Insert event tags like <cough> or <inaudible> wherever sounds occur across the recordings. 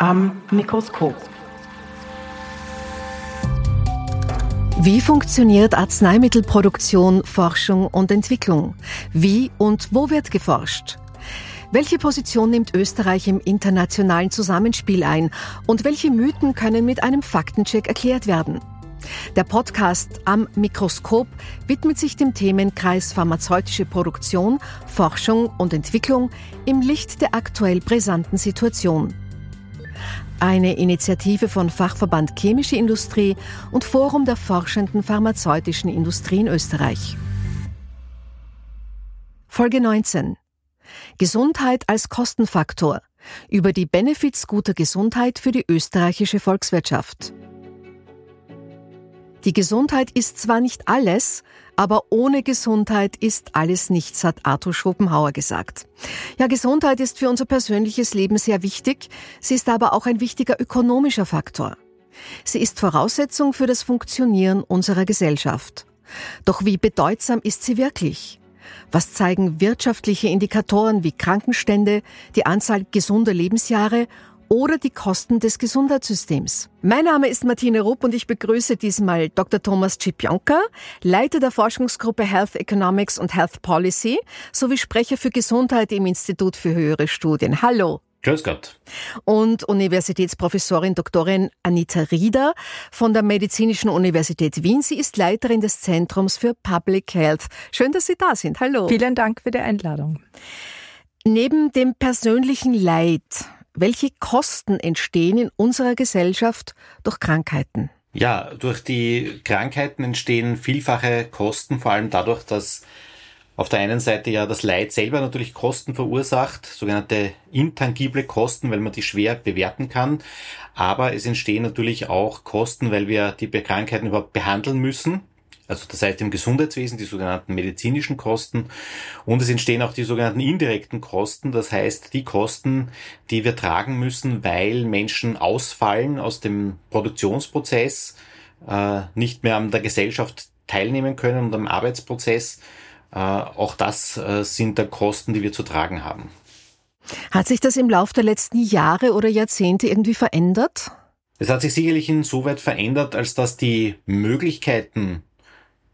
am Mikroskop. Wie funktioniert Arzneimittelproduktion, Forschung und Entwicklung? Wie und wo wird geforscht? Welche Position nimmt Österreich im internationalen Zusammenspiel ein und welche Mythen können mit einem Faktencheck erklärt werden? Der Podcast am Mikroskop widmet sich dem Themenkreis pharmazeutische Produktion, Forschung und Entwicklung im Licht der aktuell brisanten Situation. Eine Initiative von Fachverband Chemische Industrie und Forum der forschenden pharmazeutischen Industrie in Österreich. Folge 19. Gesundheit als Kostenfaktor. Über die Benefits guter Gesundheit für die österreichische Volkswirtschaft. Die Gesundheit ist zwar nicht alles, aber ohne Gesundheit ist alles nichts, hat Arthur Schopenhauer gesagt. Ja, Gesundheit ist für unser persönliches Leben sehr wichtig, sie ist aber auch ein wichtiger ökonomischer Faktor. Sie ist Voraussetzung für das Funktionieren unserer Gesellschaft. Doch wie bedeutsam ist sie wirklich? Was zeigen wirtschaftliche Indikatoren wie Krankenstände, die Anzahl gesunder Lebensjahre oder die Kosten des Gesundheitssystems. Mein Name ist Martine Rupp und ich begrüße diesmal Dr. Thomas Cipionka, Leiter der Forschungsgruppe Health Economics und Health Policy sowie Sprecher für Gesundheit im Institut für höhere Studien. Hallo. Grüß Gott. Und Universitätsprofessorin Doktorin Anita Rieder von der Medizinischen Universität Wien. Sie ist Leiterin des Zentrums für Public Health. Schön, dass Sie da sind. Hallo. Vielen Dank für die Einladung. Neben dem persönlichen Leid welche Kosten entstehen in unserer Gesellschaft durch Krankheiten? Ja, durch die Krankheiten entstehen vielfache Kosten, vor allem dadurch, dass auf der einen Seite ja das Leid selber natürlich Kosten verursacht, sogenannte intangible Kosten, weil man die schwer bewerten kann. Aber es entstehen natürlich auch Kosten, weil wir die Krankheiten überhaupt behandeln müssen also das heißt im Gesundheitswesen die sogenannten medizinischen Kosten und es entstehen auch die sogenannten indirekten Kosten, das heißt die Kosten, die wir tragen müssen, weil Menschen ausfallen aus dem Produktionsprozess, äh, nicht mehr an der Gesellschaft teilnehmen können und am Arbeitsprozess. Äh, auch das äh, sind da Kosten, die wir zu tragen haben. Hat sich das im Laufe der letzten Jahre oder Jahrzehnte irgendwie verändert? Es hat sich sicherlich insoweit verändert, als dass die Möglichkeiten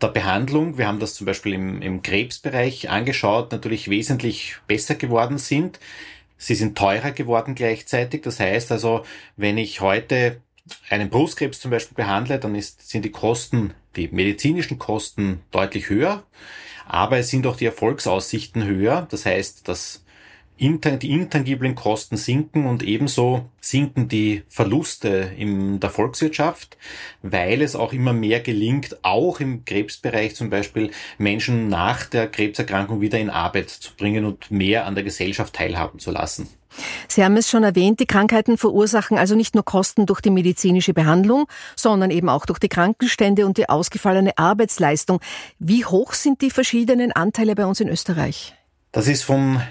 der Behandlung, wir haben das zum Beispiel im, im Krebsbereich angeschaut, natürlich wesentlich besser geworden sind. Sie sind teurer geworden gleichzeitig. Das heißt also, wenn ich heute einen Brustkrebs zum Beispiel behandle, dann ist, sind die Kosten, die medizinischen Kosten deutlich höher, aber es sind auch die Erfolgsaussichten höher. Das heißt, das die intangiblen Kosten sinken und ebenso sinken die Verluste in der Volkswirtschaft, weil es auch immer mehr gelingt, auch im Krebsbereich zum Beispiel Menschen nach der Krebserkrankung wieder in Arbeit zu bringen und mehr an der Gesellschaft teilhaben zu lassen. Sie haben es schon erwähnt, die Krankheiten verursachen also nicht nur Kosten durch die medizinische Behandlung, sondern eben auch durch die Krankenstände und die ausgefallene Arbeitsleistung. Wie hoch sind die verschiedenen Anteile bei uns in Österreich? Das ist von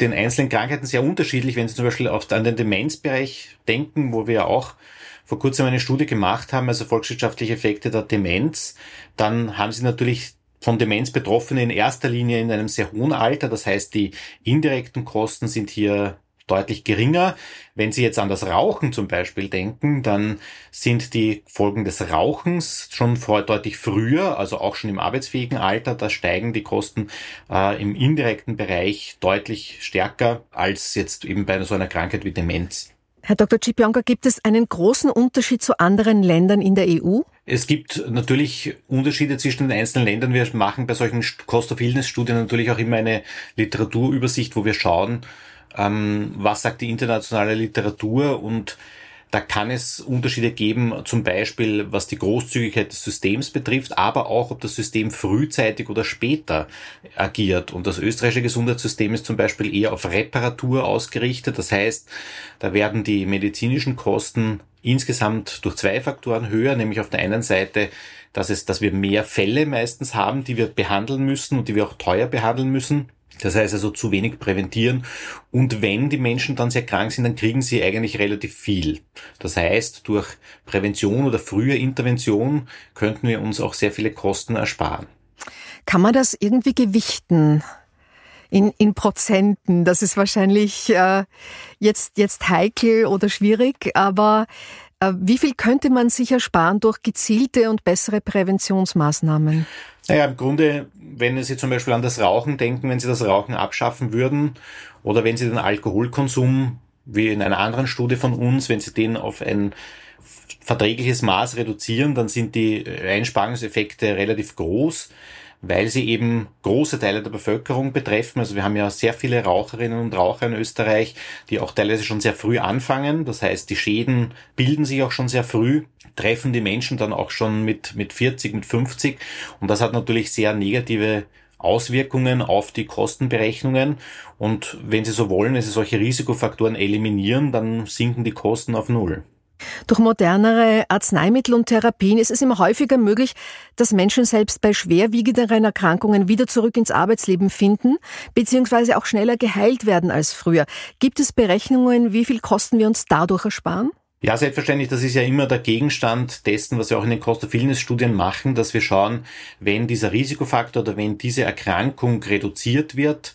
den einzelnen Krankheiten sehr unterschiedlich. Wenn Sie zum Beispiel auf, an den Demenzbereich denken, wo wir ja auch vor kurzem eine Studie gemacht haben, also volkswirtschaftliche Effekte der Demenz, dann haben Sie natürlich von Demenz Betroffene in erster Linie in einem sehr hohen Alter. Das heißt, die indirekten Kosten sind hier deutlich geringer. Wenn Sie jetzt an das Rauchen zum Beispiel denken, dann sind die Folgen des Rauchens schon vor, deutlich früher, also auch schon im arbeitsfähigen Alter, da steigen die Kosten äh, im indirekten Bereich deutlich stärker als jetzt eben bei so einer Krankheit wie Demenz. Herr Dr. Cipionka, gibt es einen großen Unterschied zu anderen Ländern in der EU? Es gibt natürlich Unterschiede zwischen den einzelnen Ländern. Wir machen bei solchen Cost-of-Illness-Studien natürlich auch immer eine Literaturübersicht, wo wir schauen, ähm, was sagt die internationale Literatur und da kann es Unterschiede geben, zum Beispiel was die Großzügigkeit des Systems betrifft, aber auch, ob das System frühzeitig oder später agiert. Und das österreichische Gesundheitssystem ist zum Beispiel eher auf Reparatur ausgerichtet. Das heißt, da werden die medizinischen Kosten insgesamt durch zwei Faktoren höher, nämlich auf der einen Seite, dass es, dass wir mehr Fälle meistens haben, die wir behandeln müssen und die wir auch teuer behandeln müssen. Das heißt also zu wenig präventieren. Und wenn die Menschen dann sehr krank sind, dann kriegen sie eigentlich relativ viel. Das heißt, durch Prävention oder frühe Intervention könnten wir uns auch sehr viele Kosten ersparen. Kann man das irgendwie gewichten? In, in Prozenten. Das ist wahrscheinlich äh, jetzt, jetzt heikel oder schwierig, aber wie viel könnte man sich ersparen durch gezielte und bessere Präventionsmaßnahmen? Naja, im Grunde, wenn Sie zum Beispiel an das Rauchen denken, wenn Sie das Rauchen abschaffen würden oder wenn Sie den Alkoholkonsum, wie in einer anderen Studie von uns, wenn Sie den auf ein verträgliches Maß reduzieren, dann sind die Einsparungseffekte relativ groß weil sie eben große Teile der Bevölkerung betreffen. Also wir haben ja sehr viele Raucherinnen und Raucher in Österreich, die auch teilweise schon sehr früh anfangen. Das heißt, die Schäden bilden sich auch schon sehr früh, treffen die Menschen dann auch schon mit, mit 40, mit 50. Und das hat natürlich sehr negative Auswirkungen auf die Kostenberechnungen. Und wenn Sie so wollen, wenn Sie solche Risikofaktoren eliminieren, dann sinken die Kosten auf Null. Durch modernere Arzneimittel und Therapien ist es immer häufiger möglich, dass Menschen selbst bei schwerwiegenderen Erkrankungen wieder zurück ins Arbeitsleben finden, beziehungsweise auch schneller geheilt werden als früher. Gibt es Berechnungen, wie viel Kosten wir uns dadurch ersparen? Ja, selbstverständlich. Das ist ja immer der Gegenstand dessen, was wir auch in den Cost-of-Illness-Studien machen, dass wir schauen, wenn dieser Risikofaktor oder wenn diese Erkrankung reduziert wird,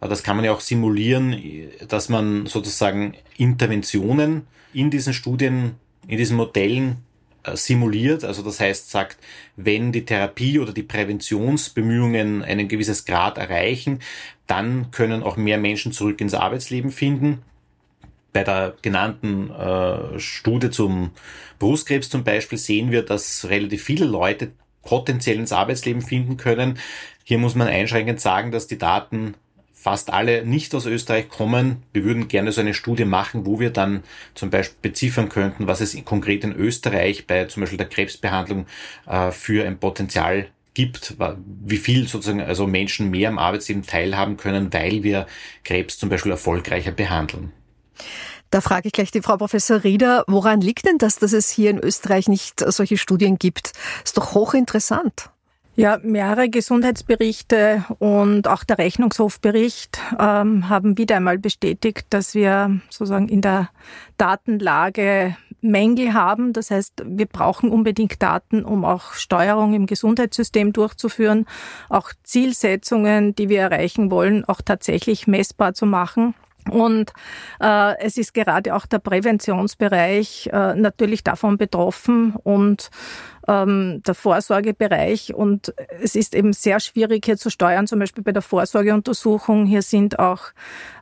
das kann man ja auch simulieren, dass man sozusagen Interventionen in diesen Studien, in diesen Modellen äh, simuliert. Also das heißt, sagt, wenn die Therapie oder die Präventionsbemühungen einen gewisses Grad erreichen, dann können auch mehr Menschen zurück ins Arbeitsleben finden. Bei der genannten äh, Studie zum Brustkrebs zum Beispiel sehen wir, dass relativ viele Leute potenziell ins Arbeitsleben finden können. Hier muss man einschränkend sagen, dass die Daten fast alle nicht aus Österreich kommen. Wir würden gerne so eine Studie machen, wo wir dann zum Beispiel beziffern könnten, was es konkret in Österreich bei zum Beispiel der Krebsbehandlung äh, für ein Potenzial gibt, wie viel sozusagen also Menschen mehr am Arbeitsleben teilhaben können, weil wir Krebs zum Beispiel erfolgreicher behandeln. Da frage ich gleich die Frau Professor Rieder, woran liegt denn das, dass es hier in Österreich nicht solche Studien gibt? Ist doch hochinteressant. Ja, mehrere Gesundheitsberichte und auch der Rechnungshofbericht ähm, haben wieder einmal bestätigt, dass wir sozusagen in der Datenlage Mängel haben. Das heißt, wir brauchen unbedingt Daten, um auch Steuerung im Gesundheitssystem durchzuführen, auch Zielsetzungen, die wir erreichen wollen, auch tatsächlich messbar zu machen. Und äh, es ist gerade auch der Präventionsbereich äh, natürlich davon betroffen und ähm, der Vorsorgebereich. Und es ist eben sehr schwierig hier zu steuern, zum Beispiel bei der Vorsorgeuntersuchung. Hier sind auch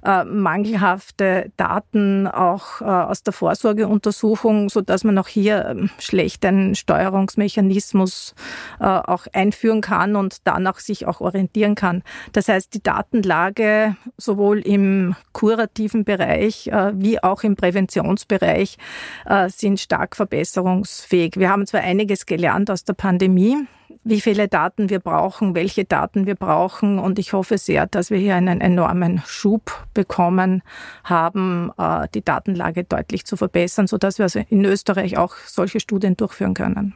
äh, mangelhafte Daten auch äh, aus der Vorsorgeuntersuchung, so dass man auch hier ähm, schlecht einen Steuerungsmechanismus äh, auch einführen kann und danach sich auch orientieren kann. Das heißt, die Datenlage sowohl im kurativen Bereich äh, wie auch im Präventionsbereich äh, sind stark verbesserungsfähig. Wir haben zwar einiges gelernt aus der Pandemie, wie viele Daten wir brauchen, welche Daten wir brauchen. Und ich hoffe sehr, dass wir hier einen enormen Schub bekommen haben, äh, die Datenlage deutlich zu verbessern, sodass wir also in Österreich auch solche Studien durchführen können.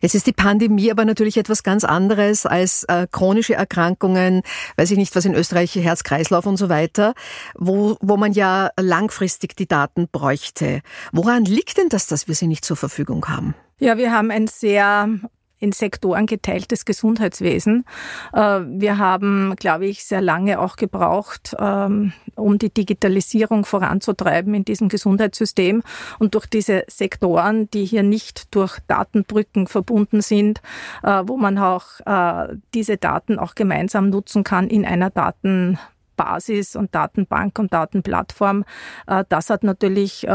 Jetzt ist die Pandemie aber natürlich etwas ganz anderes als äh, chronische Erkrankungen, weiß ich nicht, was in Österreich, Herz-Kreislauf und so weiter, wo, wo man ja langfristig die Daten bräuchte. Woran liegt denn das, dass wir sie nicht zur Verfügung haben? Ja, wir haben ein sehr in Sektoren geteiltes Gesundheitswesen. Äh, wir haben, glaube ich, sehr lange auch gebraucht, ähm, um die Digitalisierung voranzutreiben in diesem Gesundheitssystem. Und durch diese Sektoren, die hier nicht durch Datenbrücken verbunden sind, äh, wo man auch äh, diese Daten auch gemeinsam nutzen kann in einer Daten Basis und Datenbank und Datenplattform. Das hat natürlich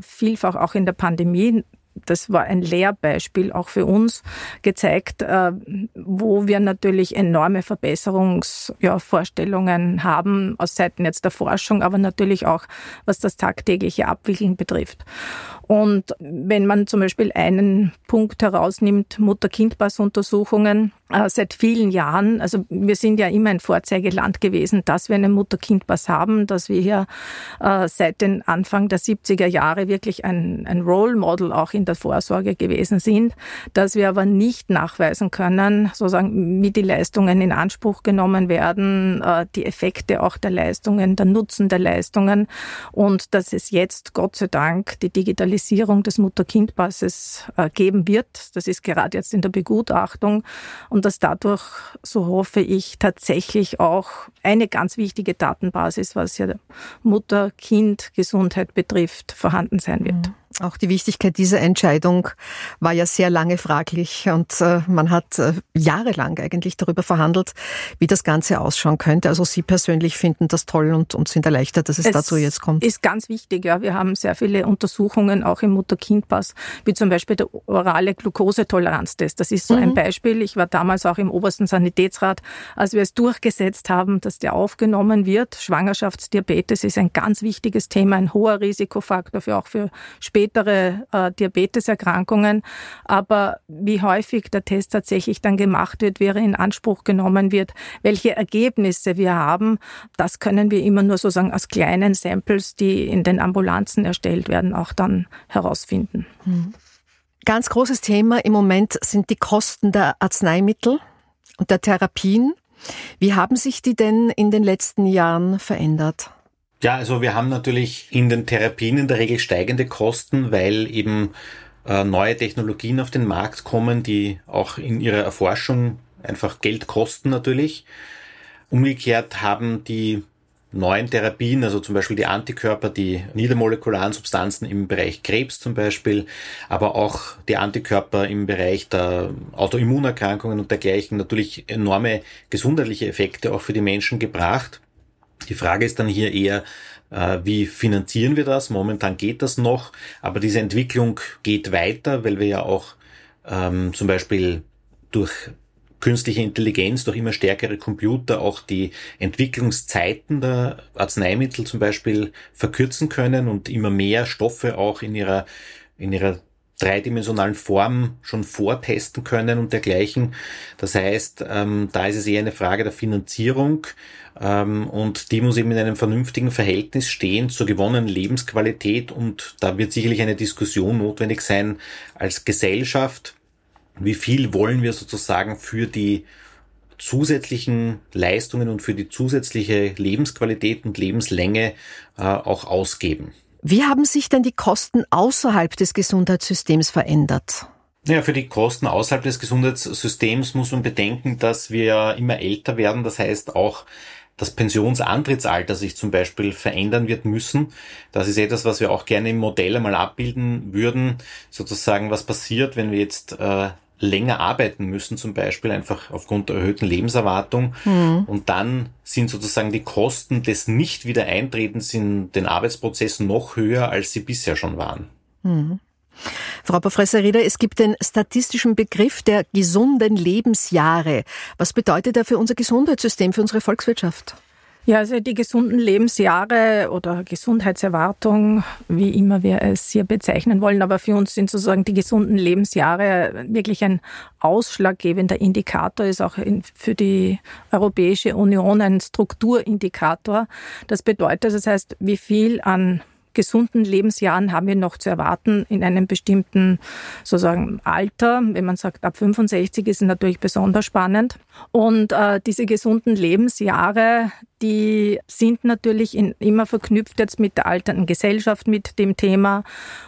vielfach auch in der Pandemie das war ein Lehrbeispiel auch für uns gezeigt, äh, wo wir natürlich enorme Verbesserungsvorstellungen haben aus Seiten jetzt der Forschung, aber natürlich auch was das tagtägliche Abwickeln betrifft. Und wenn man zum Beispiel einen Punkt herausnimmt, Mutter-Kind-Pass-Untersuchungen, äh, seit vielen Jahren, also wir sind ja immer ein Vorzeigeland gewesen, dass wir einen Mutter-Kind-Pass haben, dass wir hier äh, seit den Anfang der 70er Jahre wirklich ein, ein Role Model auch in in der Vorsorge gewesen sind, dass wir aber nicht nachweisen können, sozusagen, wie die Leistungen in Anspruch genommen werden, äh, die Effekte auch der Leistungen, der Nutzen der Leistungen und dass es jetzt Gott sei Dank die Digitalisierung des Mutter-Kind-Passes äh, geben wird. Das ist gerade jetzt in der Begutachtung und dass dadurch, so hoffe ich, tatsächlich auch eine ganz wichtige Datenbasis, was ja Mutter-Kind-Gesundheit betrifft, vorhanden sein wird. Mhm. Auch die Wichtigkeit dieser Entscheidung war ja sehr lange fraglich und äh, man hat äh, jahrelang eigentlich darüber verhandelt, wie das Ganze ausschauen könnte. Also Sie persönlich finden das toll und, und sind erleichtert, dass es, es dazu jetzt kommt. Ist ganz wichtig, ja. Wir haben sehr viele Untersuchungen auch im Mutter-Kind-Pass, wie zum Beispiel der orale Glukosetoleranztest. Das ist so mhm. ein Beispiel. Ich war damals auch im obersten Sanitätsrat, als wir es durchgesetzt haben, dass der aufgenommen wird. Schwangerschaftsdiabetes ist ein ganz wichtiges Thema, ein hoher Risikofaktor für auch für später spätere äh, Diabeteserkrankungen. Aber wie häufig der Test tatsächlich dann gemacht wird, wäre in Anspruch genommen wird, welche Ergebnisse wir haben, das können wir immer nur sozusagen aus kleinen Samples, die in den Ambulanzen erstellt werden, auch dann herausfinden. Mhm. Ganz großes Thema im Moment sind die Kosten der Arzneimittel und der Therapien. Wie haben sich die denn in den letzten Jahren verändert? Ja, also wir haben natürlich in den Therapien in der Regel steigende Kosten, weil eben äh, neue Technologien auf den Markt kommen, die auch in ihrer Erforschung einfach Geld kosten natürlich. Umgekehrt haben die neuen Therapien, also zum Beispiel die Antikörper, die niedermolekularen Substanzen im Bereich Krebs zum Beispiel, aber auch die Antikörper im Bereich der Autoimmunerkrankungen und dergleichen natürlich enorme gesundheitliche Effekte auch für die Menschen gebracht. Die Frage ist dann hier eher, äh, wie finanzieren wir das? Momentan geht das noch, aber diese Entwicklung geht weiter, weil wir ja auch ähm, zum Beispiel durch künstliche Intelligenz, durch immer stärkere Computer auch die Entwicklungszeiten der Arzneimittel zum Beispiel verkürzen können und immer mehr Stoffe auch in ihrer, in ihrer dreidimensionalen Form schon vortesten können und dergleichen. Das heißt, ähm, da ist es eher eine Frage der Finanzierung ähm, und die muss eben in einem vernünftigen Verhältnis stehen zur gewonnenen Lebensqualität und da wird sicherlich eine Diskussion notwendig sein als Gesellschaft. Wie viel wollen wir sozusagen für die zusätzlichen Leistungen und für die zusätzliche Lebensqualität und Lebenslänge äh, auch ausgeben? Wie haben sich denn die Kosten außerhalb des Gesundheitssystems verändert? Ja, für die Kosten außerhalb des Gesundheitssystems muss man bedenken, dass wir immer älter werden. Das heißt auch das Pensionsantrittsalter sich zum Beispiel verändern wird müssen. Das ist etwas, was wir auch gerne im Modell einmal abbilden würden. Sozusagen, was passiert, wenn wir jetzt äh, länger arbeiten müssen, zum Beispiel einfach aufgrund der erhöhten Lebenserwartung. Mhm. Und dann sind sozusagen die Kosten des Nicht-Wiedereintretens in den Arbeitsprozess noch höher, als sie bisher schon waren. Mhm. Frau Professor Rieder, es gibt den statistischen Begriff der gesunden Lebensjahre. Was bedeutet er für unser Gesundheitssystem, für unsere Volkswirtschaft? Ja, also die gesunden Lebensjahre oder Gesundheitserwartung, wie immer wir es hier bezeichnen wollen, aber für uns sind sozusagen die gesunden Lebensjahre wirklich ein ausschlaggebender Indikator, ist auch für die Europäische Union ein Strukturindikator. Das bedeutet, das heißt, wie viel an gesunden Lebensjahren haben wir noch zu erwarten in einem bestimmten sozusagen Alter. Wenn man sagt, ab 65 ist es natürlich besonders spannend. Und äh, diese gesunden Lebensjahre, die sind natürlich in, immer verknüpft jetzt mit der alternden Gesellschaft, mit dem Thema.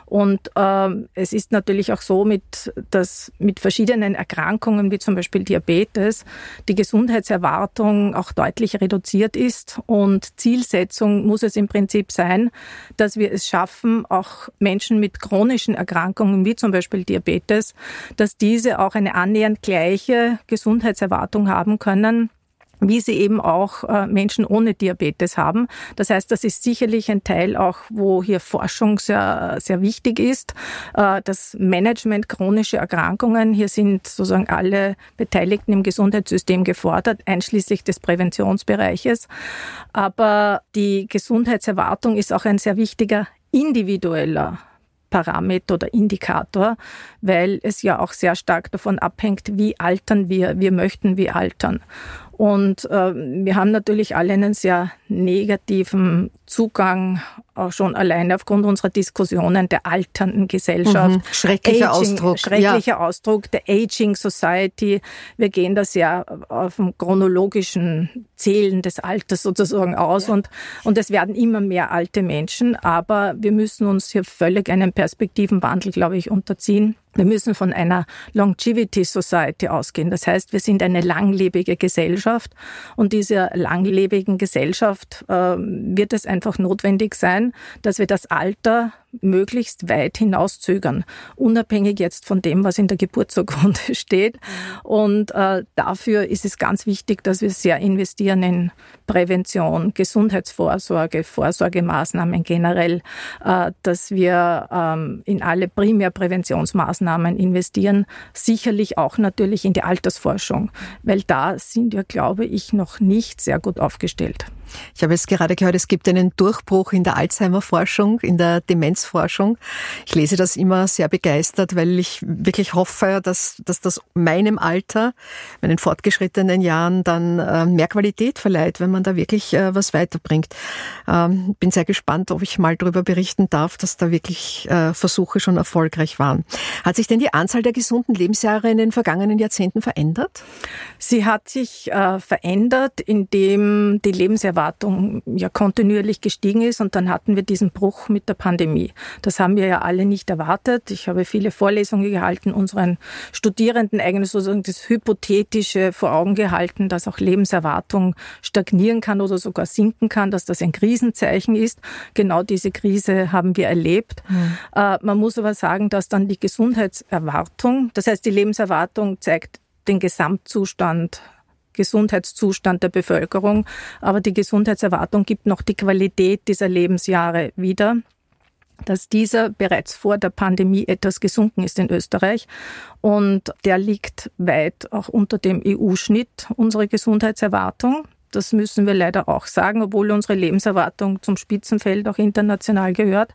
Und äh, es ist natürlich auch so, mit, dass mit verschiedenen Erkrankungen, wie zum Beispiel Diabetes, die Gesundheitserwartung auch deutlich reduziert ist. Und Zielsetzung muss es im Prinzip sein, dass wir es schaffen, auch Menschen mit chronischen Erkrankungen, wie zum Beispiel Diabetes, dass diese auch eine annähernd gleiche Gesundheitserwartung haben können wie sie eben auch äh, Menschen ohne Diabetes haben. Das heißt, das ist sicherlich ein Teil auch, wo hier Forschung sehr, sehr wichtig ist. Äh, das Management chronischer Erkrankungen, hier sind sozusagen alle Beteiligten im Gesundheitssystem gefordert, einschließlich des Präventionsbereiches. Aber die Gesundheitserwartung ist auch ein sehr wichtiger individueller Parameter oder Indikator, weil es ja auch sehr stark davon abhängt, wie altern wir, wir möchten wie altern. Und äh, wir haben natürlich alle einen sehr negativen Zugang auch schon alleine aufgrund unserer Diskussionen der alternden Gesellschaft. Mhm. Schrecklicher Aging, Ausdruck. Schrecklicher ja. Ausdruck der Aging Society. Wir gehen da sehr auf dem chronologischen Zählen des Alters sozusagen aus ja. und, und es werden immer mehr alte Menschen, aber wir müssen uns hier völlig einem Perspektivenwandel, glaube ich, unterziehen. Wir müssen von einer Longevity Society ausgehen. Das heißt, wir sind eine langlebige Gesellschaft und dieser langlebigen Gesellschaft äh, wird es einfach notwendig sein, dass wir das Alter möglichst weit hinauszögern, unabhängig jetzt von dem, was in der Geburtsurkunde <laughs> steht. Und äh, dafür ist es ganz wichtig, dass wir sehr investieren in Prävention, Gesundheitsvorsorge, Vorsorgemaßnahmen generell, äh, dass wir ähm, in alle Primärpräventionsmaßnahmen investieren, sicherlich auch natürlich in die Altersforschung, weil da sind wir, glaube ich, noch nicht sehr gut aufgestellt. Ich habe jetzt gerade gehört, es gibt einen Durchbruch in der Alzheimer-Forschung, in der Demenzforschung. Ich lese das immer sehr begeistert, weil ich wirklich hoffe, dass, dass das meinem Alter, meinen fortgeschrittenen Jahren dann äh, mehr Qualität verleiht, wenn man da wirklich äh, was weiterbringt. Ähm, bin sehr gespannt, ob ich mal darüber berichten darf, dass da wirklich äh, Versuche schon erfolgreich waren. Hat sich denn die Anzahl der gesunden Lebensjahre in den vergangenen Jahrzehnten verändert? Sie hat sich verändert, indem die Lebenserwartung Erwartung ja kontinuierlich gestiegen ist und dann hatten wir diesen Bruch mit der Pandemie. Das haben wir ja alle nicht erwartet. Ich habe viele Vorlesungen gehalten, unseren Studierenden eigentlich sozusagen das Hypothetische vor Augen gehalten, dass auch Lebenserwartung stagnieren kann oder sogar sinken kann, dass das ein Krisenzeichen ist. Genau diese Krise haben wir erlebt. Mhm. Man muss aber sagen, dass dann die Gesundheitserwartung, das heißt die Lebenserwartung zeigt den Gesamtzustand Gesundheitszustand der Bevölkerung. Aber die Gesundheitserwartung gibt noch die Qualität dieser Lebensjahre wieder dass dieser bereits vor der Pandemie etwas gesunken ist in Österreich. Und der liegt weit auch unter dem EU-Schnitt, unsere Gesundheitserwartung. Das müssen wir leider auch sagen, obwohl unsere Lebenserwartung zum Spitzenfeld auch international gehört.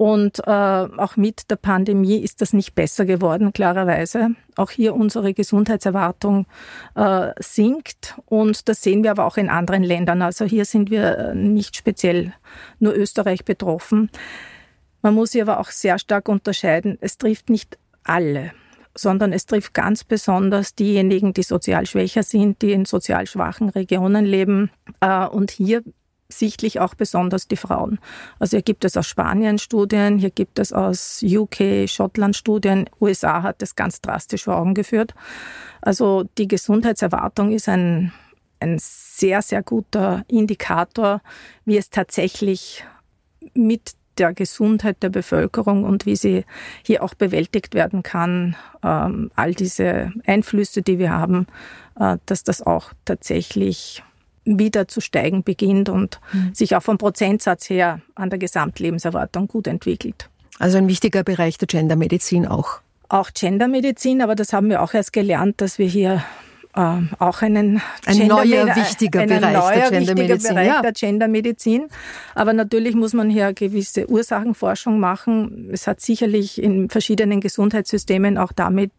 Und äh, auch mit der Pandemie ist das nicht besser geworden, klarerweise. Auch hier unsere Gesundheitserwartung äh, sinkt und das sehen wir aber auch in anderen Ländern. Also hier sind wir äh, nicht speziell nur Österreich betroffen. Man muss hier aber auch sehr stark unterscheiden. Es trifft nicht alle sondern es trifft ganz besonders diejenigen, die sozial schwächer sind, die in sozial schwachen Regionen leben. Äh, und hier sichtlich auch besonders die Frauen. Also hier gibt es aus Spanien Studien, hier gibt es aus UK, Schottland Studien, USA hat das ganz drastisch vor Augen geführt. Also die Gesundheitserwartung ist ein, ein sehr, sehr guter Indikator, wie es tatsächlich mit der Gesundheit der Bevölkerung und wie sie hier auch bewältigt werden kann, ähm, all diese Einflüsse, die wir haben, äh, dass das auch tatsächlich wieder zu steigen beginnt und mhm. sich auch vom Prozentsatz her an der Gesamtlebenserwartung gut entwickelt. Also ein wichtiger Bereich der Gendermedizin auch. Auch Gendermedizin, aber das haben wir auch erst gelernt, dass wir hier äh, auch einen ein neuer wichtiger einen Bereich neuer, der Gendermedizin. Bereich ja. der Gendermedizin. Aber natürlich muss man hier gewisse Ursachenforschung machen. Es hat sicherlich in verschiedenen Gesundheitssystemen auch damit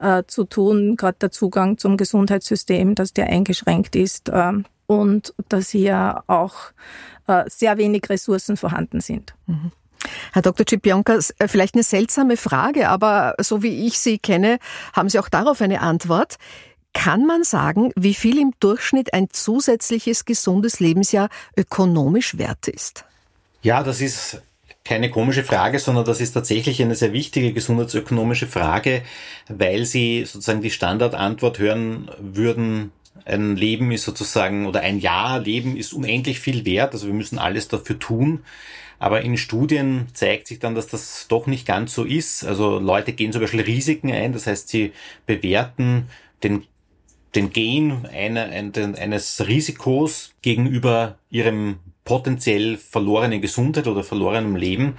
äh, zu tun, gerade der Zugang zum Gesundheitssystem, dass der eingeschränkt ist äh, und dass hier auch äh, sehr wenig Ressourcen vorhanden sind. Mhm. Herr Dr. Cipionka, äh, vielleicht eine seltsame Frage, aber so wie ich Sie kenne, haben Sie auch darauf eine Antwort. Kann man sagen, wie viel im Durchschnitt ein zusätzliches gesundes Lebensjahr ökonomisch wert ist? Ja, das ist keine komische Frage, sondern das ist tatsächlich eine sehr wichtige gesundheitsökonomische Frage, weil Sie sozusagen die Standardantwort hören würden, ein Leben ist sozusagen oder ein Jahr Leben ist unendlich viel wert, also wir müssen alles dafür tun. Aber in Studien zeigt sich dann, dass das doch nicht ganz so ist. Also Leute gehen zum Beispiel Risiken ein, das heißt, sie bewerten den den Gain einer, eines Risikos gegenüber ihrem potenziell verlorenen Gesundheit oder verlorenem Leben.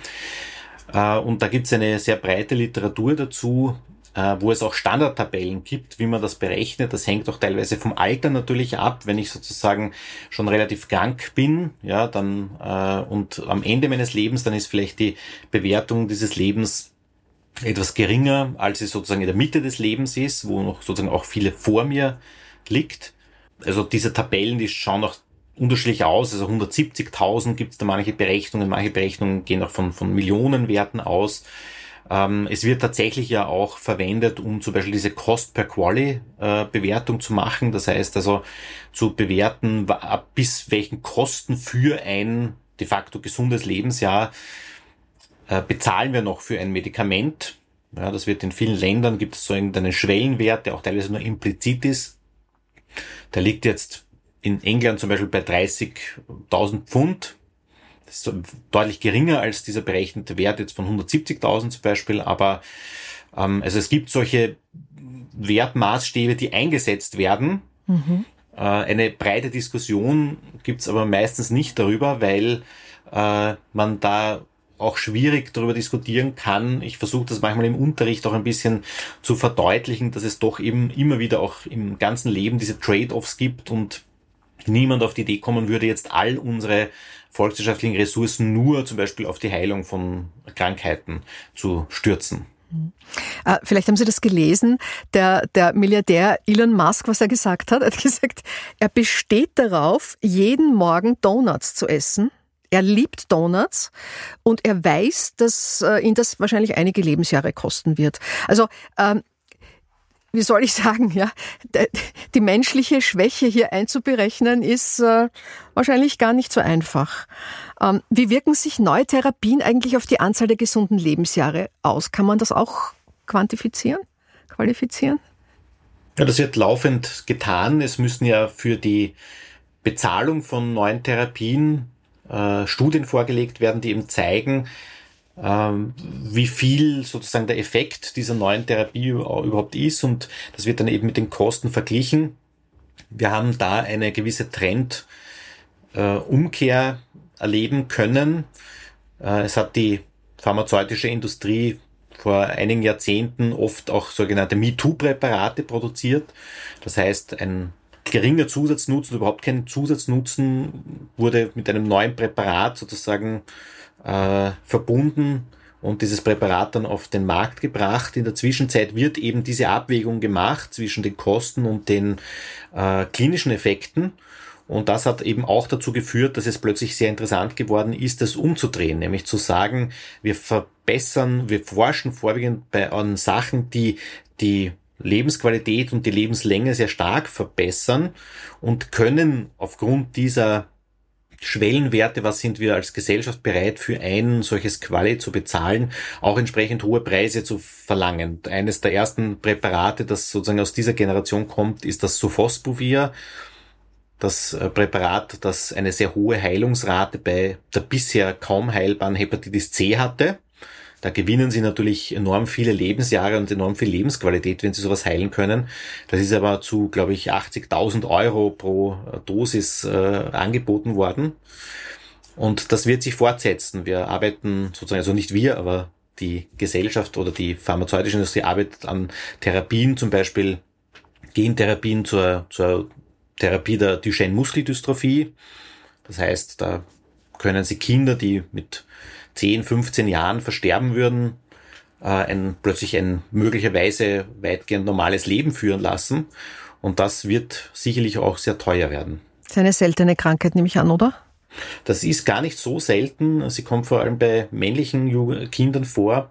Äh, und da gibt es eine sehr breite Literatur dazu, äh, wo es auch Standardtabellen gibt, wie man das berechnet. Das hängt auch teilweise vom Alter natürlich ab. Wenn ich sozusagen schon relativ krank bin, ja, dann äh, und am Ende meines Lebens, dann ist vielleicht die Bewertung dieses Lebens etwas geringer, als es sozusagen in der Mitte des Lebens ist, wo noch sozusagen auch viele vor mir liegt. Also diese Tabellen, die schauen auch unterschiedlich aus. Also 170.000 gibt es da manche Berechnungen, manche Berechnungen gehen auch von, von Millionenwerten aus. Ähm, es wird tatsächlich ja auch verwendet, um zum Beispiel diese Cost per Quali äh, Bewertung zu machen. Das heißt also zu bewerten, bis welchen Kosten für ein de facto gesundes Lebensjahr äh, bezahlen wir noch für ein Medikament. Ja, das wird in vielen Ländern gibt es so einen Schwellenwert, der auch teilweise nur implizit ist. Der liegt jetzt in England zum Beispiel bei 30.000 Pfund ist deutlich geringer als dieser berechnete Wert jetzt von 170.000 zum Beispiel, aber ähm, also es gibt solche Wertmaßstäbe, die eingesetzt werden. Mhm. Äh, eine breite Diskussion gibt's aber meistens nicht darüber, weil äh, man da auch schwierig darüber diskutieren kann. Ich versuche das manchmal im Unterricht auch ein bisschen zu verdeutlichen, dass es doch eben immer wieder auch im ganzen Leben diese Trade-offs gibt und niemand auf die Idee kommen würde, jetzt all unsere volkswirtschaftlichen Ressourcen nur zum Beispiel auf die Heilung von Krankheiten zu stürzen. Äh, vielleicht haben Sie das gelesen. Der, der Milliardär Elon Musk, was er gesagt hat, <laughs> hat gesagt, er besteht darauf, jeden Morgen Donuts zu essen. Er liebt Donuts und er weiß, dass äh, ihn das wahrscheinlich einige Lebensjahre kosten wird. Also ähm, wie soll ich sagen, ja, die menschliche Schwäche hier einzuberechnen, ist äh, wahrscheinlich gar nicht so einfach. Ähm, wie wirken sich neue Therapien eigentlich auf die Anzahl der gesunden Lebensjahre aus? Kann man das auch quantifizieren, qualifizieren? Ja, das wird laufend getan. Es müssen ja für die Bezahlung von neuen Therapien äh, Studien vorgelegt werden, die eben zeigen, ähm, wie viel sozusagen der Effekt dieser neuen Therapie überhaupt ist und das wird dann eben mit den Kosten verglichen. Wir haben da eine gewisse Trendumkehr erleben können. Äh, es hat die pharmazeutische Industrie vor einigen Jahrzehnten oft auch sogenannte MeToo-Präparate produziert. Das heißt, ein geringer Zusatznutzen, überhaupt kein Zusatznutzen wurde mit einem neuen Präparat sozusagen äh, verbunden und dieses Präparat dann auf den Markt gebracht. In der Zwischenzeit wird eben diese Abwägung gemacht zwischen den Kosten und den äh, klinischen Effekten. Und das hat eben auch dazu geführt, dass es plötzlich sehr interessant geworden ist, das umzudrehen, nämlich zu sagen, wir verbessern, wir forschen vorwiegend bei an Sachen, die die Lebensqualität und die Lebenslänge sehr stark verbessern und können aufgrund dieser Schwellenwerte, was sind wir als Gesellschaft bereit für ein solches Quali zu bezahlen, auch entsprechend hohe Preise zu verlangen. Eines der ersten Präparate, das sozusagen aus dieser Generation kommt, ist das Sofosbuvir. Das äh, Präparat, das eine sehr hohe Heilungsrate bei der bisher kaum heilbaren Hepatitis C hatte. Da gewinnen sie natürlich enorm viele Lebensjahre und enorm viel Lebensqualität, wenn sie sowas heilen können. Das ist aber zu, glaube ich, 80.000 Euro pro Dosis äh, angeboten worden. Und das wird sich fortsetzen. Wir arbeiten sozusagen, also nicht wir, aber die Gesellschaft oder die pharmazeutische Industrie arbeitet an Therapien, zum Beispiel Gentherapien zur, zur Therapie der Duchenne-Muskeldystrophie. Das heißt, da können Sie Kinder, die mit 10, 15 Jahren versterben würden, äh, ein, plötzlich ein möglicherweise weitgehend normales Leben führen lassen. Und das wird sicherlich auch sehr teuer werden. Das ist eine seltene Krankheit, nehme ich an, oder? Das ist gar nicht so selten. Sie kommt vor allem bei männlichen Kindern vor,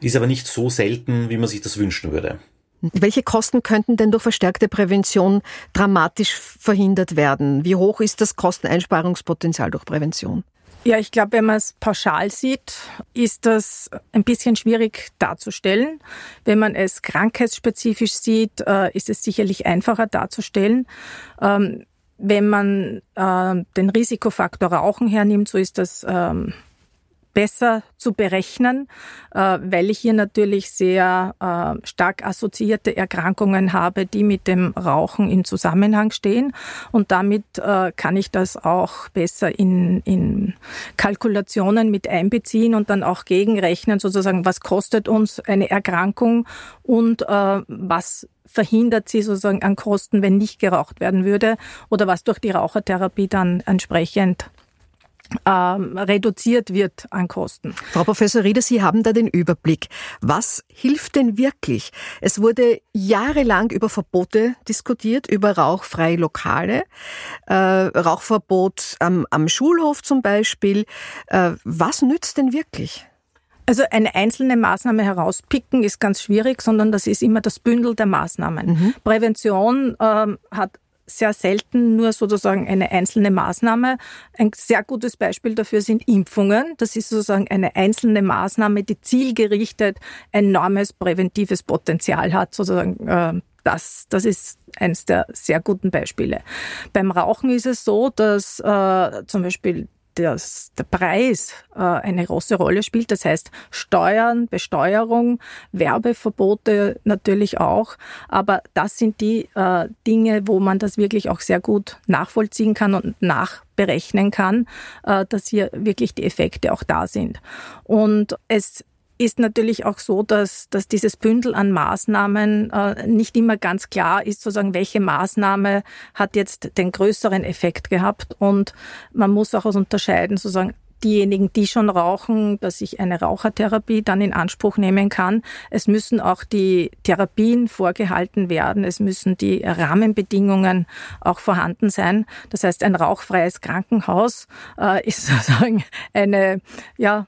ist aber nicht so selten, wie man sich das wünschen würde. Welche Kosten könnten denn durch verstärkte Prävention dramatisch verhindert werden? Wie hoch ist das Kosteneinsparungspotenzial durch Prävention? Ja, ich glaube, wenn man es pauschal sieht, ist das ein bisschen schwierig darzustellen. Wenn man es krankheitsspezifisch sieht, äh, ist es sicherlich einfacher darzustellen. Ähm, wenn man äh, den Risikofaktor Rauchen hernimmt, so ist das ähm, besser zu berechnen, äh, weil ich hier natürlich sehr äh, stark assoziierte Erkrankungen habe, die mit dem Rauchen in Zusammenhang stehen. Und damit äh, kann ich das auch besser in, in Kalkulationen mit einbeziehen und dann auch gegenrechnen, sozusagen, was kostet uns eine Erkrankung und was verhindert sie sozusagen an Kosten, wenn nicht geraucht werden würde oder was durch die Rauchertherapie dann entsprechend ähm, reduziert wird an Kosten. Frau Professor Rieder, Sie haben da den Überblick. Was hilft denn wirklich? Es wurde jahrelang über Verbote diskutiert, über rauchfreie Lokale, äh, Rauchverbot am, am, Schulhof zum Beispiel. Äh, was nützt denn wirklich? Also eine einzelne Maßnahme herauspicken ist ganz schwierig, sondern das ist immer das Bündel der Maßnahmen. Mhm. Prävention ähm, hat sehr selten nur sozusagen eine einzelne Maßnahme. Ein sehr gutes Beispiel dafür sind Impfungen. Das ist sozusagen eine einzelne Maßnahme, die zielgerichtet enormes präventives Potenzial hat, sozusagen. Äh, das, das ist eines der sehr guten Beispiele. Beim Rauchen ist es so, dass äh, zum Beispiel das, der Preis äh, eine große Rolle spielt. Das heißt Steuern, Besteuerung, Werbeverbote natürlich auch. Aber das sind die äh, Dinge, wo man das wirklich auch sehr gut nachvollziehen kann und nachberechnen kann, äh, dass hier wirklich die Effekte auch da sind. Und es ist natürlich auch so, dass, dass dieses Bündel an Maßnahmen äh, nicht immer ganz klar ist, sozusagen, welche Maßnahme hat jetzt den größeren Effekt gehabt. Und man muss auch unterscheiden, sozusagen, diejenigen, die schon rauchen, dass ich eine Rauchertherapie dann in Anspruch nehmen kann. Es müssen auch die Therapien vorgehalten werden. Es müssen die Rahmenbedingungen auch vorhanden sein. Das heißt, ein rauchfreies Krankenhaus äh, <laughs> ist sozusagen eine, ja,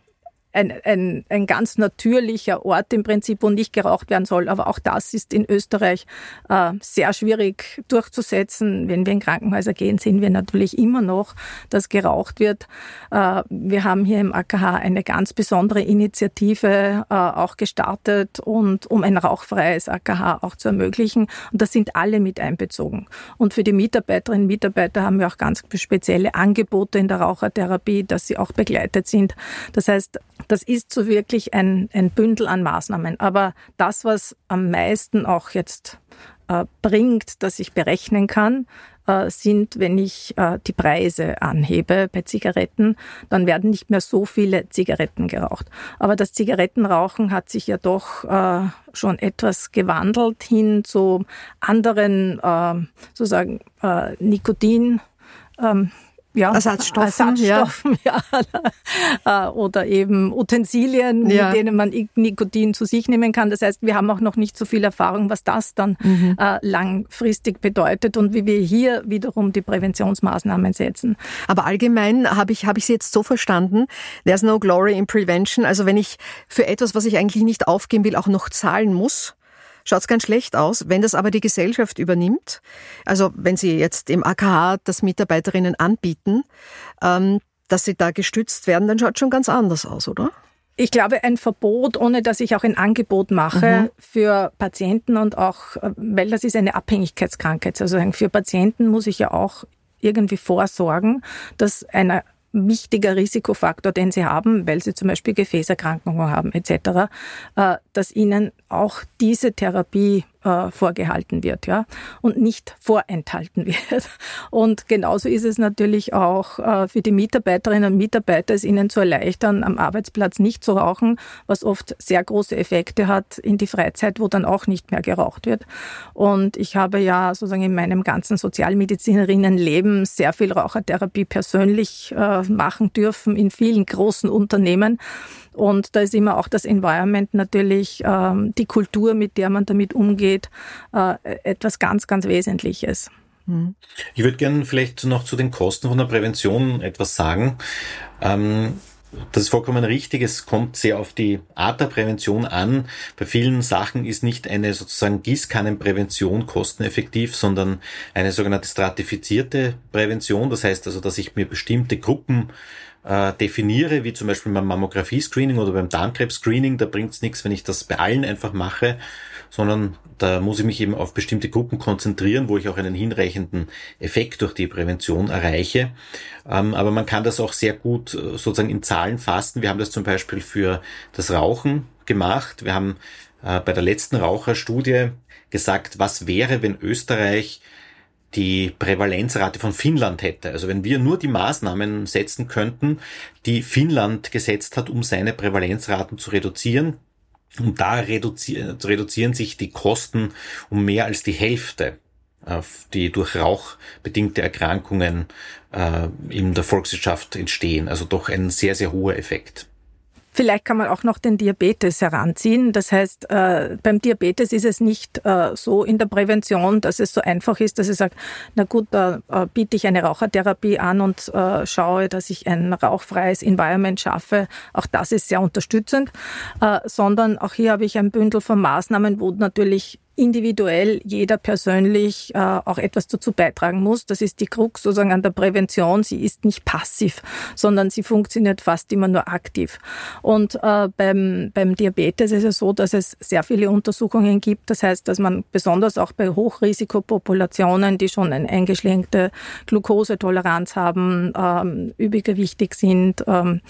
ein, ein, ein ganz natürlicher Ort im Prinzip, wo nicht geraucht werden soll. Aber auch das ist in Österreich äh, sehr schwierig durchzusetzen. Wenn wir in Krankenhäuser gehen, sehen wir natürlich immer noch, dass geraucht wird. Äh, wir haben hier im AKH eine ganz besondere Initiative äh, auch gestartet und um ein rauchfreies AKH auch zu ermöglichen. Und da sind alle mit einbezogen. Und für die Mitarbeiterinnen und Mitarbeiter haben wir auch ganz spezielle Angebote in der Rauchertherapie, dass sie auch begleitet sind. Das heißt, das ist so wirklich ein, ein Bündel an Maßnahmen. Aber das, was am meisten auch jetzt äh, bringt, dass ich berechnen kann, äh, sind, wenn ich äh, die Preise anhebe bei Zigaretten, dann werden nicht mehr so viele Zigaretten geraucht. Aber das Zigarettenrauchen hat sich ja doch äh, schon etwas gewandelt hin zu anderen, äh, sozusagen äh, Nikotin. Ähm, ja, Ersatzstoffen, Ersatzstoffen ja. <laughs> ja. Äh, oder eben Utensilien, ja. mit denen man Nikotin zu sich nehmen kann. Das heißt, wir haben auch noch nicht so viel Erfahrung, was das dann mhm. äh, langfristig bedeutet und wie wir hier wiederum die Präventionsmaßnahmen setzen. Aber allgemein habe ich habe ich Sie jetzt so verstanden: There's no glory in prevention. Also wenn ich für etwas, was ich eigentlich nicht aufgeben will, auch noch zahlen muss, schaut es ganz schlecht aus. Wenn das aber die Gesellschaft übernimmt, also wenn Sie jetzt im AKH das Mitarbeiterinnen anbieten, ähm, dass sie da gestützt werden, dann schaut es schon ganz anders aus, oder? Ich glaube, ein Verbot, ohne dass ich auch ein Angebot mache mhm. für Patienten und auch, äh, weil das ist eine Abhängigkeitskrankheit. Also für Patienten muss ich ja auch irgendwie vorsorgen, dass einer wichtiger Risikofaktor, den sie haben, weil sie zum Beispiel Gefäßerkrankungen haben etc., äh, dass ihnen auch diese Therapie äh, vorgehalten wird, ja, und nicht vorenthalten wird. <laughs> Und genauso ist es natürlich auch äh, für die Mitarbeiterinnen und Mitarbeiter, es ihnen zu erleichtern, am Arbeitsplatz nicht zu rauchen, was oft sehr große Effekte hat in die Freizeit, wo dann auch nicht mehr geraucht wird. Und ich habe ja sozusagen in meinem ganzen Sozialmedizinerinnenleben sehr viel Rauchertherapie persönlich äh, machen dürfen in vielen großen Unternehmen. Und da ist immer auch das Environment natürlich, ähm, die Kultur, mit der man damit umgeht, äh, etwas ganz, ganz Wesentliches. Mhm. Ich würde gerne vielleicht noch zu den Kosten von der Prävention etwas sagen. Ähm, das ist vollkommen richtig. Es kommt sehr auf die Art der Prävention an. Bei vielen Sachen ist nicht eine sozusagen Gießkannenprävention kosteneffektiv, sondern eine sogenannte stratifizierte Prävention. Das heißt also, dass ich mir bestimmte Gruppen äh, definiere, wie zum Beispiel beim Mammographie-Screening oder beim Darmkrebs-Screening, da bringt es nichts, wenn ich das bei allen einfach mache, sondern da muss ich mich eben auf bestimmte Gruppen konzentrieren, wo ich auch einen hinreichenden Effekt durch die Prävention erreiche. Ähm, aber man kann das auch sehr gut äh, sozusagen in Zahlen fassen. Wir haben das zum Beispiel für das Rauchen gemacht. Wir haben äh, bei der letzten Raucherstudie gesagt, was wäre, wenn Österreich die Prävalenzrate von Finnland hätte. Also wenn wir nur die Maßnahmen setzen könnten, die Finnland gesetzt hat, um seine Prävalenzraten zu reduzieren, und da reduzieren, reduzieren sich die Kosten um mehr als die Hälfte. die durch Rauch bedingte Erkrankungen äh, in der Volkswirtschaft entstehen. Also doch ein sehr, sehr hoher Effekt. Vielleicht kann man auch noch den Diabetes heranziehen. Das heißt, äh, beim Diabetes ist es nicht äh, so in der Prävention, dass es so einfach ist, dass ich sage, na gut, da äh, biete ich eine Rauchertherapie an und äh, schaue, dass ich ein rauchfreies Environment schaffe. Auch das ist sehr unterstützend, äh, sondern auch hier habe ich ein Bündel von Maßnahmen, wo natürlich individuell jeder persönlich äh, auch etwas dazu beitragen muss. Das ist die Krux sozusagen an der Prävention. Sie ist nicht passiv, sondern sie funktioniert fast immer nur aktiv. Und äh, beim, beim Diabetes ist es so, dass es sehr viele Untersuchungen gibt. Das heißt, dass man besonders auch bei Hochrisikopopulationen, die schon eine eingeschränkte Glukosetoleranz haben, ähm, übergewichtig sind, ähm,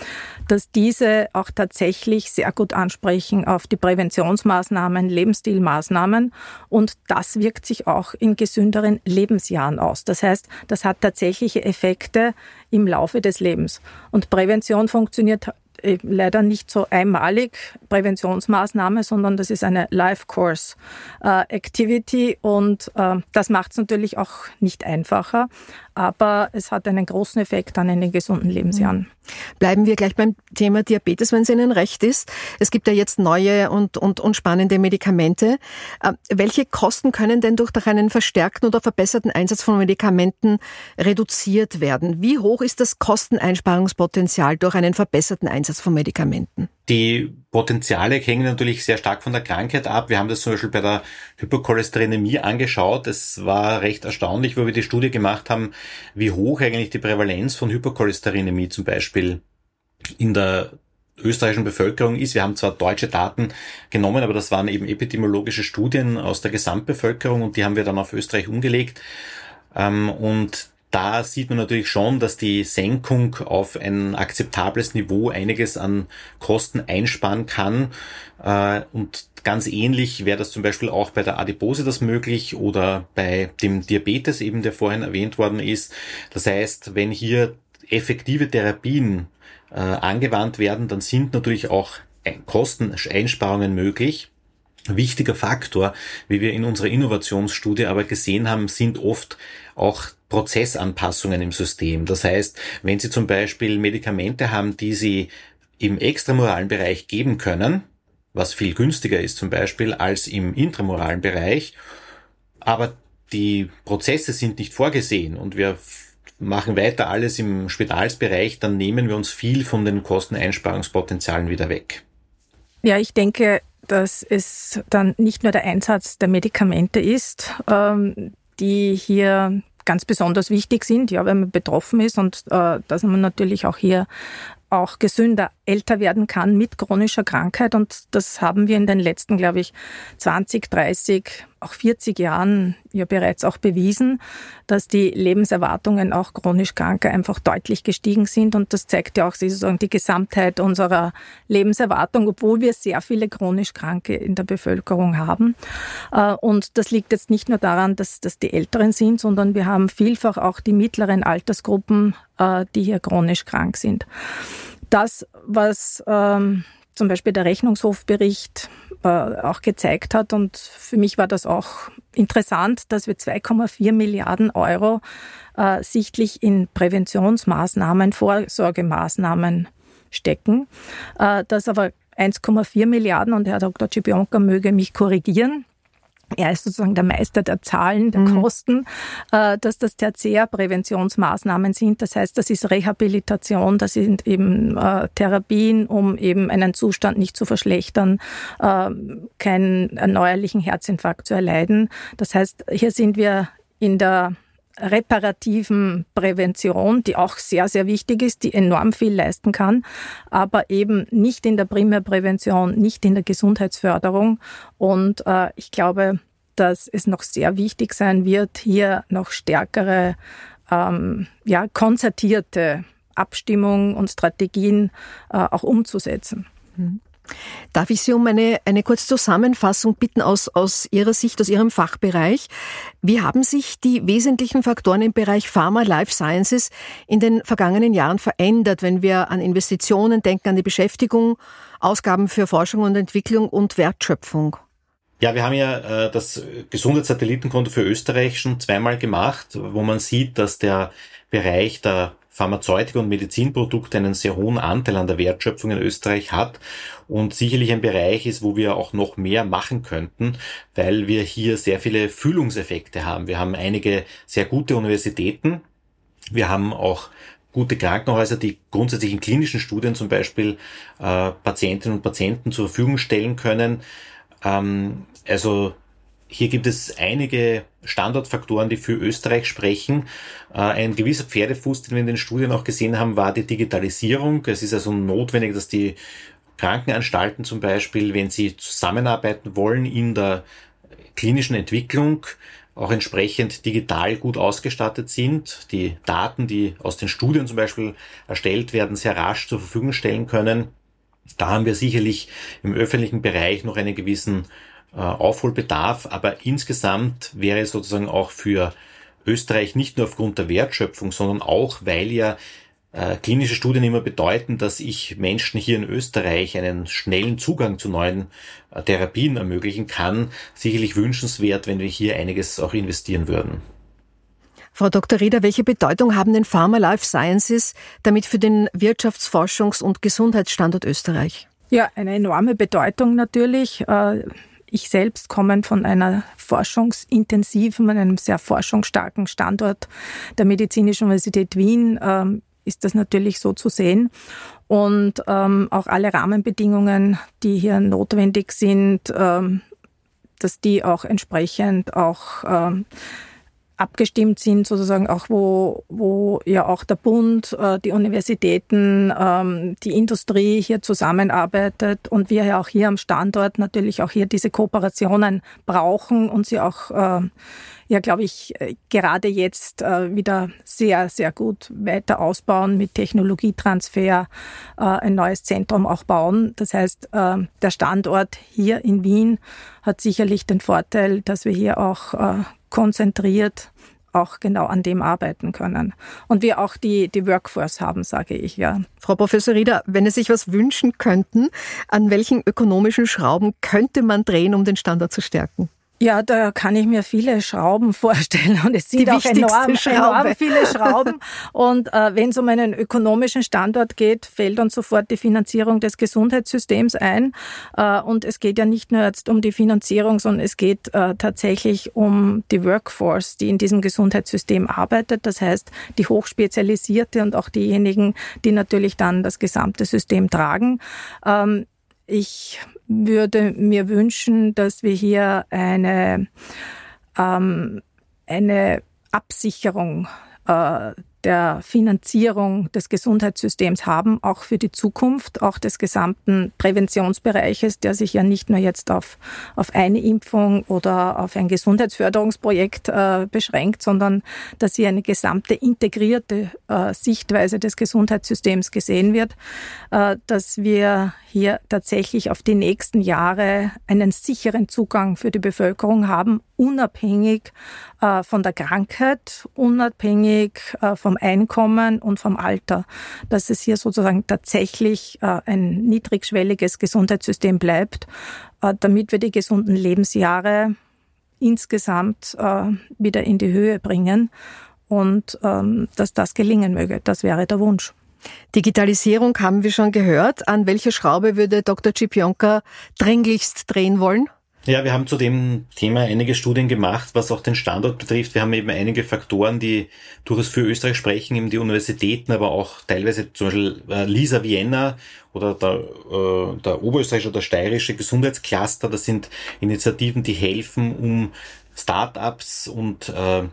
dass diese auch tatsächlich sehr gut ansprechen auf die Präventionsmaßnahmen, Lebensstilmaßnahmen und das wirkt sich auch in gesünderen Lebensjahren aus. Das heißt, das hat tatsächliche Effekte im Laufe des Lebens. Und Prävention funktioniert äh, leider nicht so einmalig Präventionsmaßnahme, sondern das ist eine Life Course äh, Activity und äh, das macht es natürlich auch nicht einfacher, aber es hat einen großen Effekt dann in den gesunden Lebensjahren. Bleiben wir gleich beim Thema Diabetes, wenn es Ihnen recht ist. Es gibt ja jetzt neue und, und, und spannende Medikamente. Äh, welche Kosten können denn durch einen verstärkten oder verbesserten Einsatz von Medikamenten reduziert werden? Wie hoch ist das Kosteneinsparungspotenzial durch einen verbesserten Einsatz von Medikamenten? Die Potenziale hängen natürlich sehr stark von der Krankheit ab. Wir haben das zum Beispiel bei der Hypercholesterinämie angeschaut. Es war recht erstaunlich, wo wir die Studie gemacht haben, wie hoch eigentlich die Prävalenz von Hypercholesterinämie zum Beispiel in der österreichischen Bevölkerung ist. Wir haben zwar deutsche Daten genommen, aber das waren eben epidemiologische Studien aus der Gesamtbevölkerung und die haben wir dann auf Österreich umgelegt. Ähm, und da sieht man natürlich schon, dass die Senkung auf ein akzeptables Niveau einiges an Kosten einsparen kann. Äh, und ganz ähnlich wäre das zum Beispiel auch bei der Adipose das möglich oder bei dem Diabetes eben, der vorhin erwähnt worden ist. Das heißt, wenn hier effektive Therapien äh, angewandt werden, dann sind natürlich auch Kosteneinsparungen möglich. Wichtiger Faktor, wie wir in unserer Innovationsstudie aber gesehen haben, sind oft auch Prozessanpassungen im System. Das heißt, wenn Sie zum Beispiel Medikamente haben, die Sie im extramoralen Bereich geben können, was viel günstiger ist zum Beispiel als im intramoralen Bereich, aber die Prozesse sind nicht vorgesehen und wir machen weiter alles im Spitalsbereich, dann nehmen wir uns viel von den Kosteneinsparungspotenzialen wieder weg. Ja, ich denke, dass es dann nicht nur der Einsatz der Medikamente ist, ähm, die hier ganz besonders wichtig sind, ja, wenn man betroffen ist. Und äh, dass man natürlich auch hier auch gesünder älter werden kann mit chronischer Krankheit. Und das haben wir in den letzten, glaube ich, 20, 30, auch 40 Jahren ja bereits auch bewiesen, dass die Lebenserwartungen auch chronisch Kranker einfach deutlich gestiegen sind. Und das zeigt ja auch sozusagen die Gesamtheit unserer Lebenserwartung, obwohl wir sehr viele chronisch Kranke in der Bevölkerung haben. Äh, und das liegt jetzt nicht nur daran, dass das die Älteren sind, sondern wir haben vielfach auch die mittleren Altersgruppen, äh, die hier chronisch krank sind das, was ähm, zum Beispiel der Rechnungshofbericht äh, auch gezeigt hat. Und für mich war das auch interessant, dass wir 2,4 Milliarden Euro äh, sichtlich in Präventionsmaßnahmen, Vorsorgemaßnahmen stecken. Äh, dass aber 1,4 Milliarden, und Herr Dr. Cibionka möge mich korrigieren, er ist sozusagen der Meister der Zahlen, der mhm. Kosten, äh, dass das Tertiärpräventionsmaßnahmen sind. Das heißt, das ist Rehabilitation, das sind eben äh, Therapien, um eben einen Zustand nicht zu verschlechtern, äh, keinen erneuerlichen Herzinfarkt zu erleiden. Das heißt, hier sind wir in der reparativen Prävention, die auch sehr, sehr wichtig ist, die enorm viel leisten kann, aber eben nicht in der Primärprävention, nicht in der Gesundheitsförderung. Und äh, ich glaube, dass es noch sehr wichtig sein wird, hier noch stärkere, ähm, ja, konzertierte Abstimmung und Strategien äh, auch umzusetzen. Mhm. Darf ich Sie um eine, eine kurze Zusammenfassung bitten aus, aus Ihrer Sicht, aus Ihrem Fachbereich? Wie haben sich die wesentlichen Faktoren im Bereich Pharma, Life Sciences in den vergangenen Jahren verändert, wenn wir an Investitionen denken, an die Beschäftigung, Ausgaben für Forschung und Entwicklung und Wertschöpfung? Ja, wir haben ja äh, das Gesundheitssatellitenkonto für Österreich schon zweimal gemacht, wo man sieht, dass der Bereich der Pharmazeutika und Medizinprodukte einen sehr hohen Anteil an der Wertschöpfung in Österreich hat und sicherlich ein Bereich ist, wo wir auch noch mehr machen könnten, weil wir hier sehr viele Fühlungseffekte haben. Wir haben einige sehr gute Universitäten. Wir haben auch gute Krankenhäuser, die grundsätzlich in klinischen Studien zum Beispiel äh, Patientinnen und Patienten zur Verfügung stellen können. Ähm, also hier gibt es einige Standortfaktoren, die für Österreich sprechen. Äh, ein gewisser Pferdefuß, den wir in den Studien auch gesehen haben, war die Digitalisierung. Es ist also notwendig, dass die Krankenanstalten zum Beispiel, wenn sie zusammenarbeiten wollen in der klinischen Entwicklung, auch entsprechend digital gut ausgestattet sind, die Daten, die aus den Studien zum Beispiel erstellt werden, sehr rasch zur Verfügung stellen können. Da haben wir sicherlich im öffentlichen Bereich noch einen gewissen äh, Aufholbedarf, aber insgesamt wäre es sozusagen auch für Österreich nicht nur aufgrund der Wertschöpfung, sondern auch, weil ja äh, klinische Studien immer bedeuten, dass ich Menschen hier in Österreich einen schnellen Zugang zu neuen äh, Therapien ermöglichen kann, sicherlich wünschenswert, wenn wir hier einiges auch investieren würden. Frau Dr. Rieder, welche Bedeutung haben denn Pharma Life Sciences damit für den Wirtschaftsforschungs- und Gesundheitsstandort Österreich? Ja, eine enorme Bedeutung natürlich. Äh, ich selbst komme von einer forschungsintensiven, einem sehr forschungsstarken Standort der Medizinischen Universität Wien. Ähm, ist das natürlich so zu sehen. Und ähm, auch alle Rahmenbedingungen, die hier notwendig sind, ähm, dass die auch entsprechend auch ähm, abgestimmt sind, sozusagen auch wo, wo ja auch der Bund, äh, die Universitäten, ähm, die Industrie hier zusammenarbeitet und wir ja auch hier am Standort natürlich auch hier diese Kooperationen brauchen und sie auch äh, ja, glaube ich, äh, gerade jetzt wieder sehr, sehr gut weiter ausbauen mit Technologietransfer, ein neues Zentrum auch bauen. Das heißt, der Standort hier in Wien hat sicherlich den Vorteil, dass wir hier auch konzentriert auch genau an dem arbeiten können. Und wir auch die, die Workforce haben, sage ich, ja. Frau Professor Rieder, wenn Sie sich was wünschen könnten, an welchen ökonomischen Schrauben könnte man drehen, um den Standort zu stärken? Ja, da kann ich mir viele Schrauben <laughs> vorstellen und es sind auch enorm, enorm, viele <laughs> Schrauben. Und äh, wenn es um einen ökonomischen Standort geht, fällt uns sofort die Finanzierung des Gesundheitssystems ein. Äh, und es geht ja nicht nur jetzt um die Finanzierung, sondern es geht äh, tatsächlich um die Workforce, die in diesem Gesundheitssystem arbeitet. Das heißt, die hochspezialisierte und auch diejenigen, die natürlich dann das gesamte System tragen. Ähm, ich würde mir wünschen, dass wir hier eine, ähm, eine Absicherung äh, der Finanzierung des Gesundheitssystems haben, auch für die Zukunft, auch des gesamten Präventionsbereiches, der sich ja nicht nur jetzt auf, auf eine Impfung oder auf ein Gesundheitsförderungsprojekt äh, beschränkt, sondern dass hier eine gesamte integrierte äh, Sichtweise des Gesundheitssystems gesehen wird, äh, dass wir hier tatsächlich auf die nächsten Jahre einen sicheren Zugang für die Bevölkerung haben, unabhängig äh, von der Krankheit, unabhängig äh, vom Einkommen und vom Alter, dass es hier sozusagen tatsächlich äh, ein niedrigschwelliges Gesundheitssystem bleibt, äh, damit wir die gesunden Lebensjahre insgesamt äh, wieder in die Höhe bringen und ähm, dass das gelingen möge. Das wäre der Wunsch. Digitalisierung haben wir schon gehört. An welche Schraube würde Dr. Cipionka dringlichst drehen wollen? Ja, wir haben zu dem Thema einige Studien gemacht, was auch den Standort betrifft. Wir haben eben einige Faktoren, die durchaus für Österreich sprechen, eben die Universitäten, aber auch teilweise zum Beispiel äh, Lisa Vienna oder der, äh, der oberösterreichische oder steirische Gesundheitscluster. Das sind Initiativen, die helfen, um Startups und äh,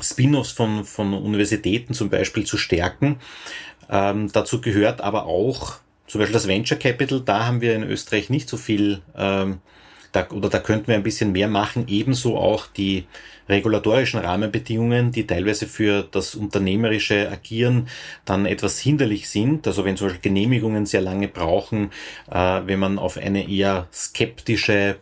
Spin-offs von, von Universitäten zum Beispiel zu stärken. Ähm, dazu gehört aber auch zum Beispiel das Venture Capital. Da haben wir in Österreich nicht so viel ähm, da, oder da könnten wir ein bisschen mehr machen. Ebenso auch die regulatorischen Rahmenbedingungen, die teilweise für das unternehmerische Agieren dann etwas hinderlich sind. Also wenn zum Beispiel Genehmigungen sehr lange brauchen, äh, wenn man auf eine eher skeptische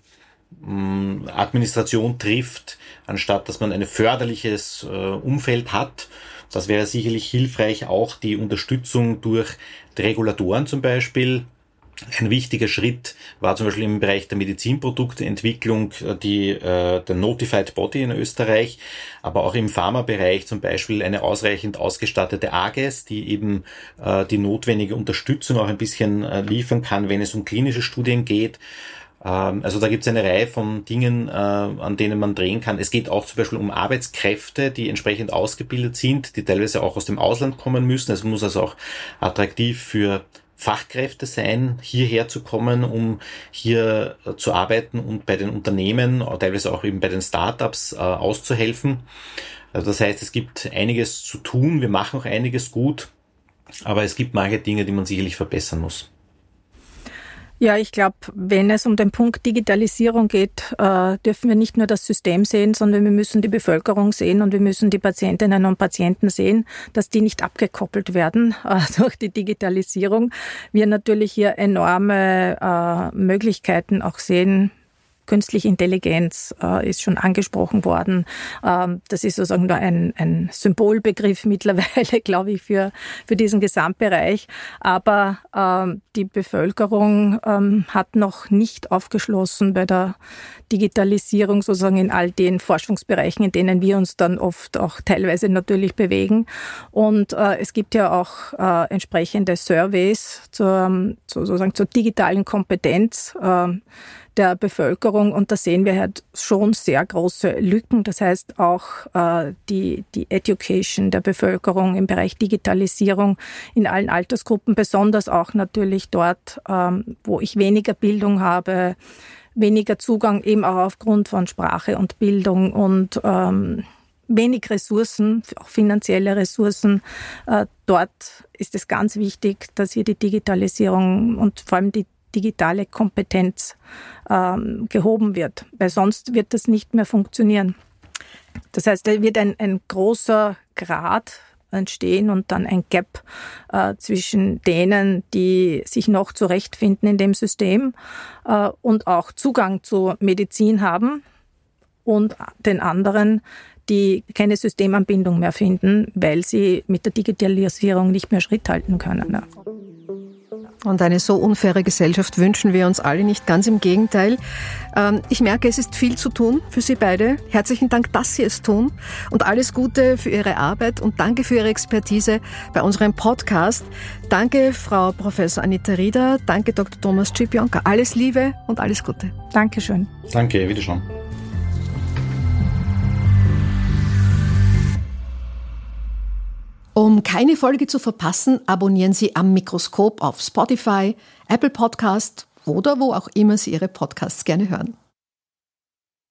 mh, Administration trifft, anstatt dass man ein förderliches äh, Umfeld hat. Das wäre sicherlich hilfreich, auch die Unterstützung durch die Regulatoren zum Beispiel, Ein wichtiger Schritt war zum Beispiel im Bereich der Medizinprodukteentwicklung äh, die, äh, der Notified Body in Österreich, aber auch im Pharmabereich zum Beispiel eine ausreichend ausgestattete AGES, die eben äh, die notwendige Unterstützung auch ein bisschen äh, liefern kann, wenn es um klinische Studien geht. Ähm, also da gibt es eine Reihe von Dingen, äh, an denen man drehen kann. Es geht auch zum Beispiel um Arbeitskräfte, die entsprechend ausgebildet sind, die teilweise auch aus dem Ausland kommen müssen. Es muss also auch attraktiv für Fachkräfte sein, hierher zu kommen, um hier äh, zu arbeiten und bei den Unternehmen, äh, teilweise auch eben bei den Startups äh, auszuhelfen. Also das heißt, es gibt einiges zu tun, wir machen auch einiges gut, aber es gibt manche Dinge, die man sicherlich verbessern muss. Ja, ich glaube, wenn es um den Punkt Digitalisierung geht, äh, dürfen wir nicht nur das System sehen, sondern wir müssen die Bevölkerung sehen und wir müssen die Patientinnen und Patienten sehen, dass die nicht abgekoppelt werden <laughs> äh, durch die Digitalisierung. Wir natürlich hier enorme äh, Möglichkeiten auch sehen, Künstliche Intelligenz äh, ist schon angesprochen worden. Ähm, das ist sozusagen nur ein, ein Symbolbegriff <laughs> mittlerweile, glaube ich, für, für diesen Gesamtbereich. Aber ähm, die Bevölkerung ähm, hat noch nicht aufgeschlossen bei der Digitalisierung sozusagen in all den Forschungsbereichen, in denen wir uns dann oft auch teilweise natürlich bewegen. Und äh, es gibt ja auch äh, entsprechende Surveys zur, sozusagen zur digitalen Kompetenz. Äh, der Bevölkerung und da sehen wir halt schon sehr große Lücken. Das heißt auch äh, die, die Education der Bevölkerung im Bereich Digitalisierung in allen Altersgruppen, besonders auch natürlich dort, ähm, wo ich weniger Bildung habe, weniger Zugang eben auch aufgrund von Sprache und Bildung und ähm, wenig Ressourcen, auch finanzielle Ressourcen. Äh, dort ist es ganz wichtig, dass hier die Digitalisierung und vor allem die digitale Kompetenz ähm, gehoben wird, weil sonst wird das nicht mehr funktionieren. Das heißt, da wird ein, ein großer Grad entstehen und dann ein Gap äh, zwischen denen, die sich noch zurechtfinden in dem System äh, und auch Zugang zu Medizin haben und den anderen, die keine Systemanbindung mehr finden, weil sie mit der Digitalisierung nicht mehr Schritt halten können. Ja. Und eine so unfaire Gesellschaft wünschen wir uns alle nicht, ganz im Gegenteil. Ähm, ich merke, es ist viel zu tun für Sie beide. Herzlichen Dank, dass Sie es tun und alles Gute für Ihre Arbeit und danke für Ihre Expertise bei unserem Podcast. Danke, Frau Professor Anita Rieder. Danke, Dr. Thomas Cipionka. Alles Liebe und alles Gute. Dankeschön. Danke, wiederschauen. Um keine Folge zu verpassen, abonnieren Sie am Mikroskop auf Spotify, Apple Podcast oder wo auch immer Sie Ihre Podcasts gerne hören.